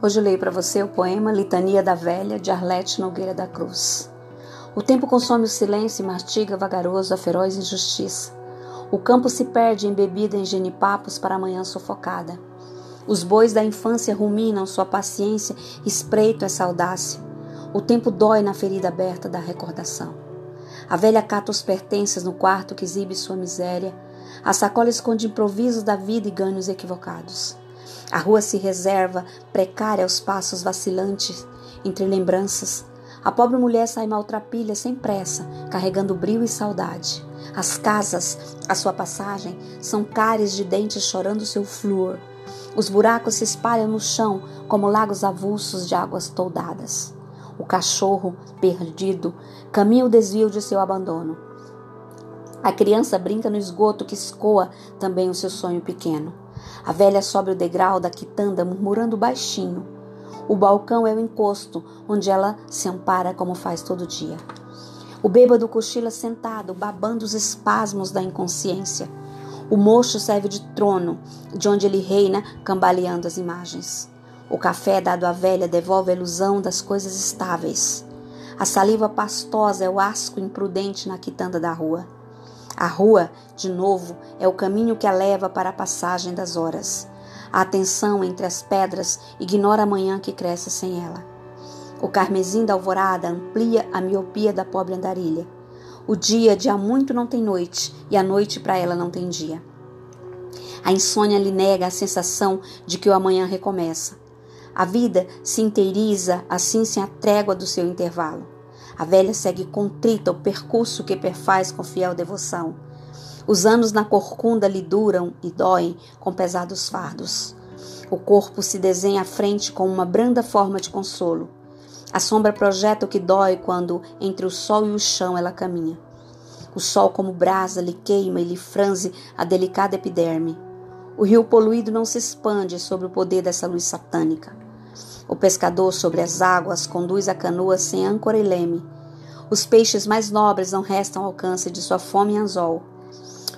Hoje eu leio para você o poema Litania da Velha, de Arlete Nogueira da Cruz. O tempo consome o silêncio e mastiga vagaroso a feroz injustiça. O campo se perde embebida em genipapos para a manhã sufocada. Os bois da infância ruminam sua paciência, espreito essa audácia. O tempo dói na ferida aberta da recordação. A velha cata os pertences no quarto que exibe sua miséria. A sacola esconde improvisos da vida e ganhos equivocados. A rua se reserva, precária aos passos vacilantes, entre lembranças. A pobre mulher sai maltrapilha sem pressa, carregando brio e saudade. As casas, à sua passagem, são cáries de dentes chorando seu flúor. Os buracos se espalham no chão como lagos avulsos de águas toldadas. O cachorro, perdido, caminha o desvio de seu abandono. A criança brinca no esgoto que escoa também o seu sonho pequeno. A velha sobe o degrau da quitanda murmurando baixinho. O balcão é o encosto onde ela se ampara como faz todo dia. O bêbado cochila sentado, babando os espasmos da inconsciência. O mocho serve de trono, de onde ele reina, cambaleando as imagens. O café dado à velha devolve a ilusão das coisas estáveis. A saliva pastosa é o asco imprudente na quitanda da rua. A rua, de novo, é o caminho que a leva para a passagem das horas. A atenção entre as pedras ignora a manhã que cresce sem ela. O carmesim da alvorada amplia a miopia da pobre andarilha. O dia de há muito não tem noite e a noite para ela não tem dia. A insônia lhe nega a sensação de que o amanhã recomeça. A vida se inteiriza assim sem a trégua do seu intervalo. A velha segue contrita o percurso que perfaz com fiel devoção. Os anos na corcunda lhe duram e doem com pesados fardos. O corpo se desenha à frente com uma branda forma de consolo. A sombra projeta o que dói quando entre o sol e o chão ela caminha. O sol, como brasa, lhe queima e lhe franze a delicada epiderme. O rio poluído não se expande sobre o poder dessa luz satânica. O pescador sobre as águas conduz a canoa sem âncora e leme. Os peixes mais nobres não restam ao alcance de sua fome e anzol.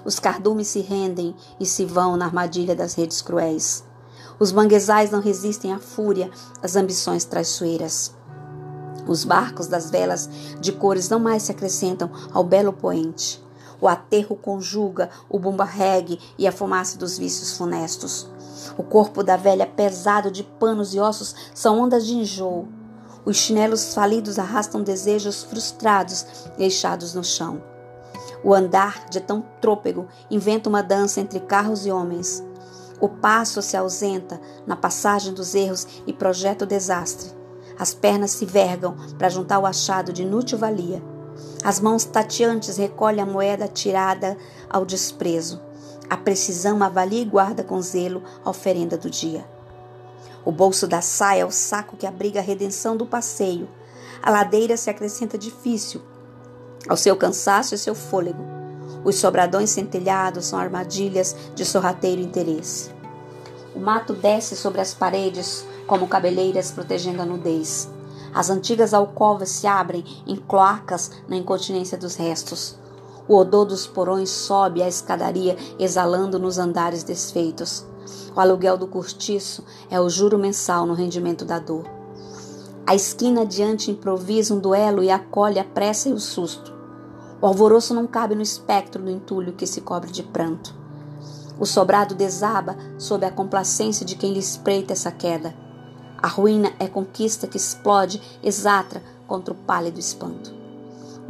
Os cardumes se rendem e se vão na armadilha das redes cruéis. Os manguezais não resistem à fúria das ambições traiçoeiras. Os barcos das velas de cores não mais se acrescentam ao belo poente. O aterro conjuga o bumba-regue e a fumaça dos vícios funestos. O corpo da velha, pesado de panos e ossos, são ondas de enjoo. Os chinelos falidos arrastam desejos frustrados deixados no chão. O andar, de tão trôpego, inventa uma dança entre carros e homens. O passo se ausenta na passagem dos erros e projeta o desastre. As pernas se vergam para juntar o achado de inútil valia. As mãos tateantes recolhem a moeda tirada ao desprezo. A precisão avalia e guarda com zelo a oferenda do dia. O bolso da saia é o saco que abriga a redenção do passeio. A ladeira se acrescenta difícil ao seu cansaço e seu fôlego. Os sobradões centelhados são armadilhas de sorrateiro interesse. O mato desce sobre as paredes como cabeleiras protegendo a nudez. As antigas alcovas se abrem em cloacas na incontinência dos restos. O odor dos porões sobe a escadaria, exalando nos andares desfeitos. O aluguel do cortiço é o juro mensal no rendimento da dor. A esquina adiante improvisa um duelo e acolhe a pressa e o susto. O alvoroço não cabe no espectro do entulho que se cobre de pranto. O sobrado desaba sob a complacência de quem lhe espreita essa queda. A ruína é conquista que explode exatra contra o pálido espanto.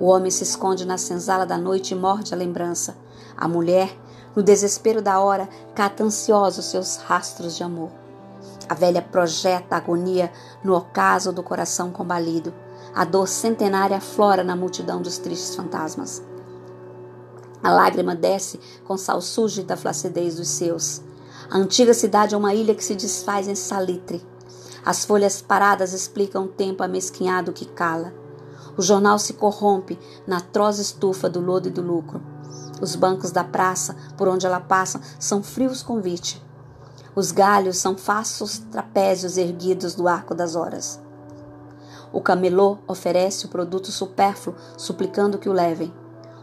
O homem se esconde na senzala da noite e morde a lembrança. A mulher, no desespero da hora, cata ansiosa os seus rastros de amor. A velha projeta a agonia no ocaso do coração combalido. A dor centenária aflora na multidão dos tristes fantasmas. A lágrima desce com sal sujo da flacidez dos seus. A antiga cidade é uma ilha que se desfaz em salitre. As folhas paradas explicam o tempo amesquinhado que cala. O jornal se corrompe na atroz estufa do lodo e do lucro. Os bancos da praça, por onde ela passa, são frios convite. Os galhos são fastos trapézios erguidos do arco das horas. O camelô oferece o produto supérfluo, suplicando que o levem.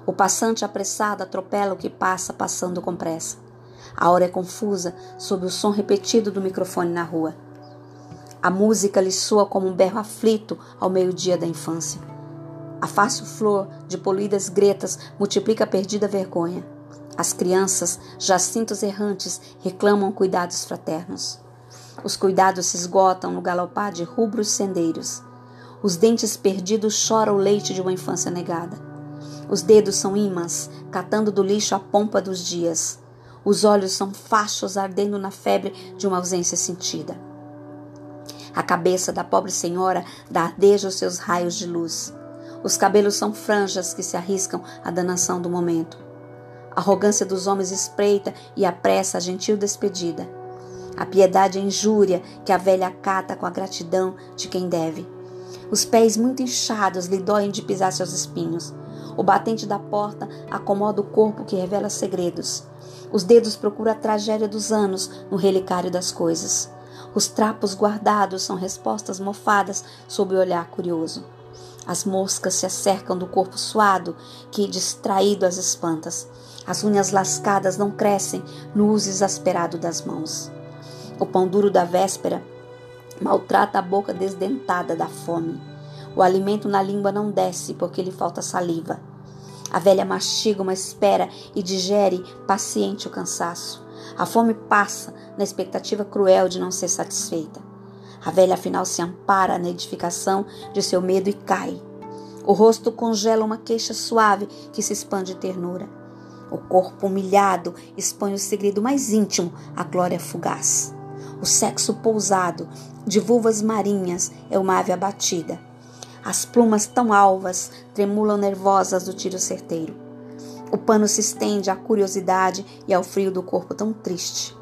O passante apressado atropela o que passa, passando com pressa. A hora é confusa, sob o som repetido do microfone na rua. A música lhe soa como um berro aflito ao meio-dia da infância. A fácil flor de polidas gretas multiplica a perdida vergonha. As crianças, jacintos errantes, reclamam cuidados fraternos. Os cuidados se esgotam no galopar de rubros sendeiros. Os dentes perdidos choram o leite de uma infância negada. Os dedos são imãs, catando do lixo a pompa dos dias. Os olhos são fachos ardendo na febre de uma ausência sentida. A cabeça da pobre senhora dardeja os seus raios de luz. Os cabelos são franjas que se arriscam à danação do momento. A arrogância dos homens espreita e apressa a gentil despedida. A piedade é injúria que a velha acata com a gratidão de quem deve. Os pés muito inchados lhe doem de pisar seus espinhos. O batente da porta acomoda o corpo que revela segredos. Os dedos procuram a tragédia dos anos no relicário das coisas. Os trapos guardados são respostas mofadas sob o olhar curioso. As moscas se acercam do corpo suado que, distraído, as espantas. As unhas lascadas não crescem no uso exasperado das mãos. O pão duro da véspera maltrata a boca desdentada da fome. O alimento na língua não desce porque lhe falta saliva. A velha mastiga uma espera e digere paciente o cansaço. A fome passa na expectativa cruel de não ser satisfeita. A velha afinal se ampara na edificação de seu medo e cai. O rosto congela uma queixa suave que se expande de ternura. O corpo humilhado expõe o segredo mais íntimo à glória fugaz. O sexo pousado de vulvas marinhas é uma ave abatida. As plumas tão alvas tremulam nervosas do tiro certeiro. O pano se estende à curiosidade e ao frio do corpo tão triste.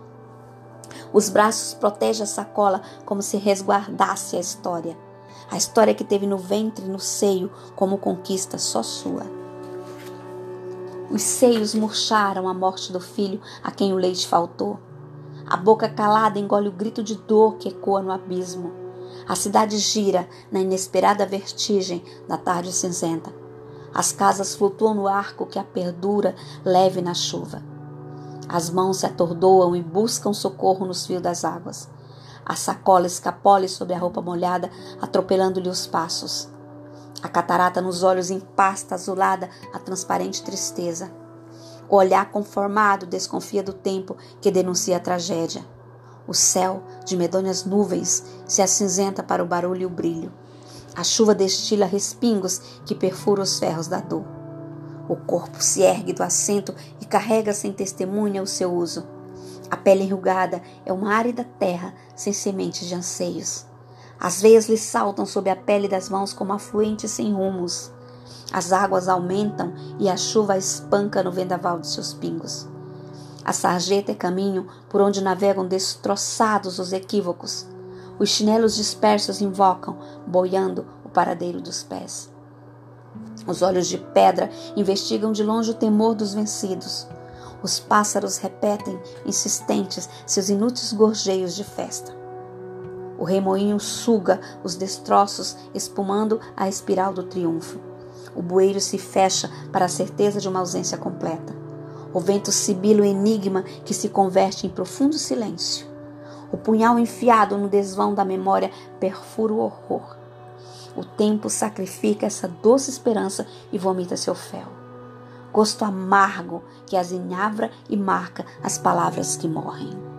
Os braços protegem a sacola como se resguardasse a história. A história que teve no ventre e no seio como conquista só sua. Os seios murcharam a morte do filho a quem o leite faltou. A boca calada engole o grito de dor que ecoa no abismo. A cidade gira na inesperada vertigem da tarde cinzenta. As casas flutuam no arco que a perdura leve na chuva. As mãos se atordoam e buscam socorro nos fios das águas. A sacola escapole sobre a roupa molhada, atropelando-lhe os passos. A catarata nos olhos empasta azulada a transparente tristeza. O olhar conformado desconfia do tempo que denuncia a tragédia. O céu, de medonhas nuvens, se acinzenta para o barulho e o brilho. A chuva destila respingos que perfuram os ferros da dor. O corpo se ergue do assento e carrega sem testemunha o seu uso. A pele enrugada é uma árida terra sem sementes de anseios. As veias lhe saltam sob a pele das mãos como afluentes sem rumos. As águas aumentam e a chuva espanca no vendaval de seus pingos. A sarjeta é caminho por onde navegam destroçados os equívocos. Os chinelos dispersos invocam, boiando o paradeiro dos pés. Os olhos de pedra investigam de longe o temor dos vencidos. Os pássaros repetem, insistentes, seus inúteis gorjeios de festa. O remoinho suga os destroços, espumando a espiral do triunfo. O bueiro se fecha para a certeza de uma ausência completa. O vento sibila o enigma que se converte em profundo silêncio. O punhal enfiado no desvão da memória perfura o horror. O tempo sacrifica essa doce esperança e vomita seu fel. Gosto amargo que azinhavra e marca as palavras que morrem.